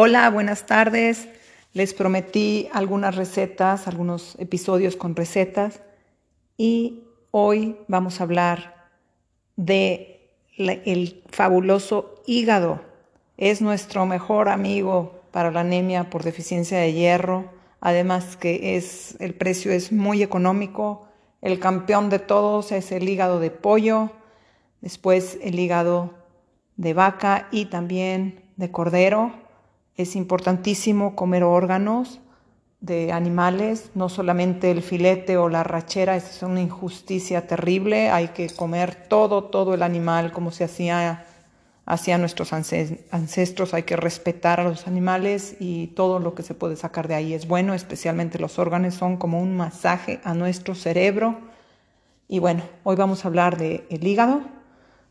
Hola, buenas tardes. Les prometí algunas recetas, algunos episodios con recetas y hoy vamos a hablar de el fabuloso hígado. Es nuestro mejor amigo para la anemia por deficiencia de hierro. Además que es el precio es muy económico. El campeón de todos es el hígado de pollo, después el hígado de vaca y también de cordero. Es importantísimo comer órganos de animales, no solamente el filete o la rachera, es una injusticia terrible. Hay que comer todo, todo el animal como se hacía hacia nuestros ancestros, hay que respetar a los animales y todo lo que se puede sacar de ahí es bueno, especialmente los órganos son como un masaje a nuestro cerebro. Y bueno, hoy vamos a hablar del el hígado.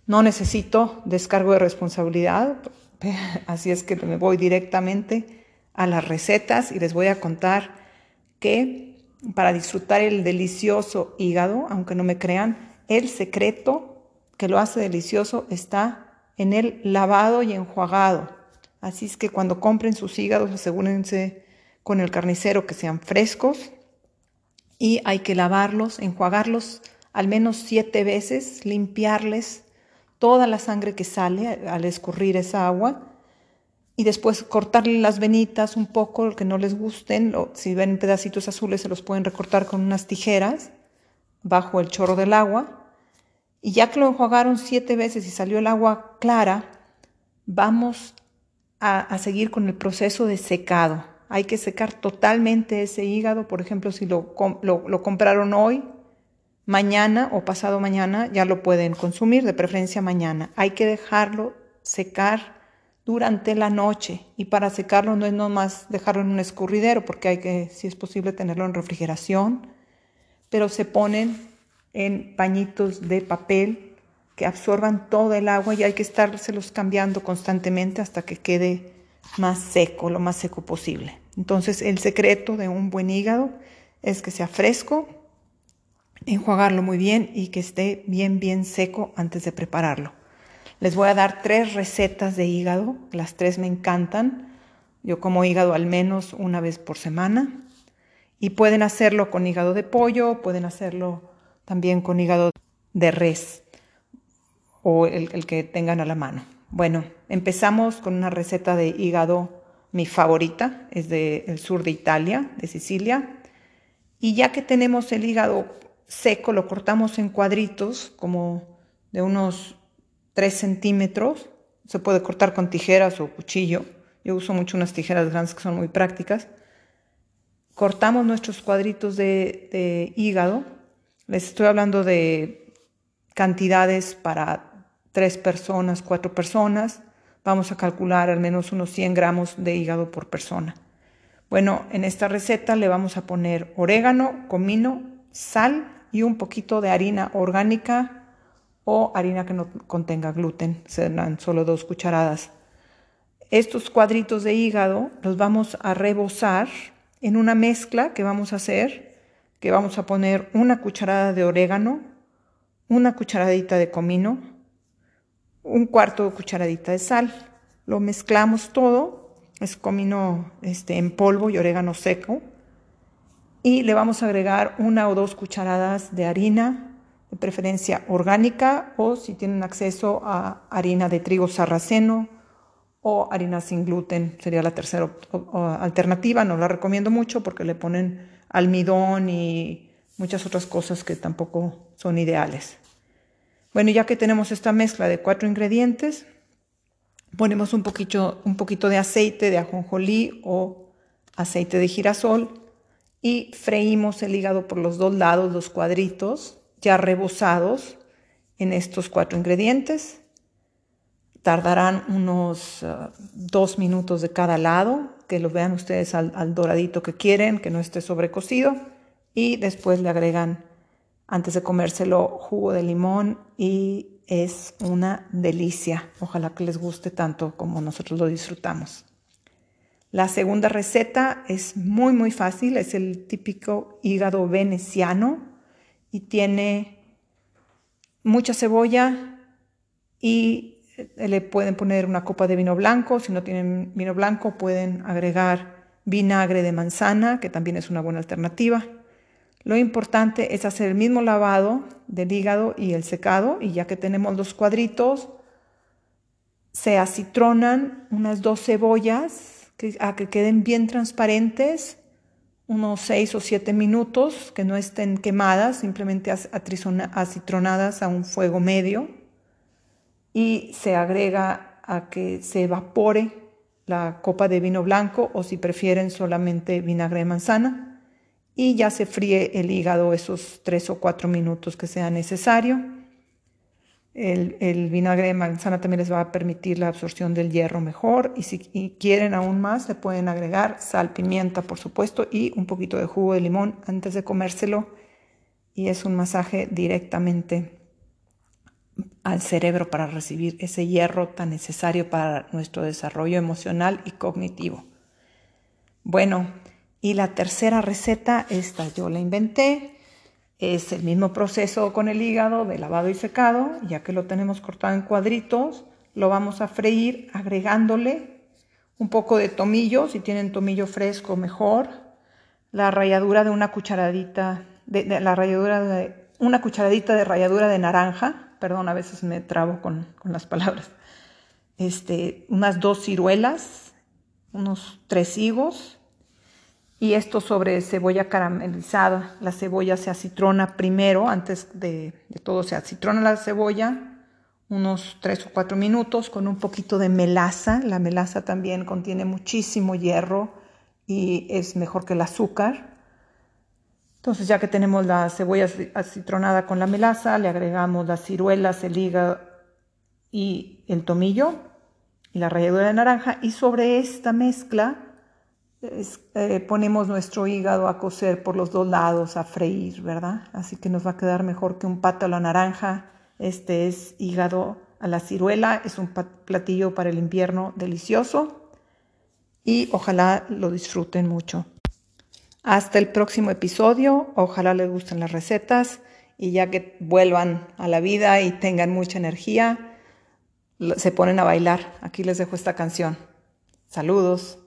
No necesito descargo de responsabilidad, así es que me voy directamente a las recetas y les voy a contar que para disfrutar el delicioso hígado, aunque no me crean, el secreto que lo hace delicioso está en el lavado y enjuagado. Así es que cuando compren sus hígados, asegúrense con el carnicero que sean frescos y hay que lavarlos, enjuagarlos al menos siete veces, limpiarles toda la sangre que sale al escurrir esa agua y después cortarle las venitas un poco, que no les gusten, si ven pedacitos azules se los pueden recortar con unas tijeras bajo el chorro del agua y ya que lo enjuagaron siete veces y salió el agua clara, vamos a, seguir con el proceso de secado. Hay que secar totalmente ese hígado. Por ejemplo, si lo, lo compraron hoy, mañana o pasado mañana ya lo pueden consumir, de preferencia mañana. Hay que dejarlo secar durante la noche y para secarlo no es nomás dejarlo en un escurridero porque hay que, si es posible, tenerlo en refrigeración, pero se ponen en pañitos de papel que absorban todo el agua y hay que estárselos cambiando constantemente hasta que quede más seco, lo más seco posible. Entonces el secreto de un buen hígado es que sea fresco, enjuagarlo muy bien y que esté bien, bien seco antes de prepararlo. Les voy a dar tres recetas de hígado, las tres me encantan. Yo como hígado al menos una vez por semana y pueden hacerlo con hígado de pollo, pueden hacerlo también con hígado de res o el, que tengan a la mano. Bueno, empezamos con una receta de hígado, mi favorita, es del sur de Italia, de Sicilia. Y ya que tenemos el hígado seco, lo cortamos en cuadritos, como de unos 3 centímetros. Se puede cortar con tijeras o cuchillo. Yo uso mucho unas tijeras grandes que son muy prácticas. Cortamos nuestros cuadritos de hígado les estoy hablando de cantidades para tres personas, cuatro personas. Vamos a calcular al menos unos 100 gramos de hígado por persona. Bueno, en esta receta le vamos a poner orégano, comino, sal y un poquito de harina orgánica o harina que no contenga gluten. Serán solo dos cucharadas. Estos cuadritos de hígado los vamos a rebozar en una mezcla que vamos a hacer que vamos a poner una cucharada de orégano, una cucharadita de comino, un cuarto de cucharadita de sal. Lo mezclamos todo, es comino este, en polvo y orégano seco. Y le vamos a agregar una o dos cucharadas de harina, de preferencia orgánica, o si tienen acceso a harina de trigo sarraceno o harina sin gluten, sería la tercera alternativa. No la recomiendo mucho porque le ponen almidón y muchas otras cosas que tampoco son ideales. Bueno, ya que tenemos esta mezcla de cuatro ingredientes, ponemos un poquito, un poquito de aceite de ajonjolí o aceite de girasol y freímos el hígado por los dos lados, los cuadritos ya rebozados en estos cuatro ingredientes. Tardarán unos uh, dos minutos de cada lado, que lo vean ustedes al, doradito que quieren, que no esté sobrecocido. Y después le agregan, antes de comérselo, jugo de limón y es una delicia. Ojalá que les guste tanto como nosotros lo disfrutamos. La segunda receta es muy muy fácil, es el típico hígado veneciano y tiene mucha cebolla y eh, le pueden poner una copa de vino blanco, si no tienen vino blanco pueden agregar vinagre de manzana, que también es una buena alternativa. Lo importante es hacer el mismo lavado del hígado y el secado y ya que tenemos los cuadritos, se acitronan unas dos cebollas a que queden bien transparentes, unos seis o siete minutos, que no estén quemadas, simplemente acitronadas a un fuego medio y se agrega a que se evapore la copa de vino blanco o si prefieren solamente vinagre de manzana y ya se fríe el hígado esos tres o cuatro minutos que sea necesario. El, vinagre de manzana también les va a permitir la absorción del hierro mejor y si quieren aún más le pueden agregar sal, pimienta por supuesto y un poquito de jugo de limón antes de comérselo y es un masaje directamente al cerebro para recibir ese hierro tan necesario para nuestro desarrollo emocional y cognitivo. Bueno, y la tercera receta, esta yo la inventé, es el mismo proceso con el hígado de lavado y secado, ya que lo tenemos cortado en cuadritos, lo vamos a freír agregándole un poco de tomillo, si tienen tomillo fresco mejor, la ralladura de una cucharadita de, la ralladura de una cucharadita de ralladura de naranja, perdón, a veces me trabo con, con las palabras. Este, unas dos ciruelas, unos tres higos, y esto sobre cebolla caramelizada. La cebolla se acitrona primero, antes de, todo se acitrona la cebolla, unos 3 o 4 minutos con un poquito de melaza. La melaza también contiene muchísimo hierro y es mejor que el azúcar. Entonces ya que tenemos la cebolla acitronada con la melaza, le agregamos las ciruelas, el hígado y el tomillo y la ralladura de naranja y sobre esta mezcla eh, ponemos nuestro hígado a cocer por los dos lados, a freír, ¿verdad? Así que nos va a quedar mejor que un pato a la naranja. Este es hígado a la ciruela, es un platillo para el invierno delicioso y ojalá lo disfruten mucho. Hasta el próximo episodio, ojalá les gusten las recetas y ya que vuelvan a la vida y tengan mucha energía, se ponen a bailar. Aquí les dejo esta canción. Saludos.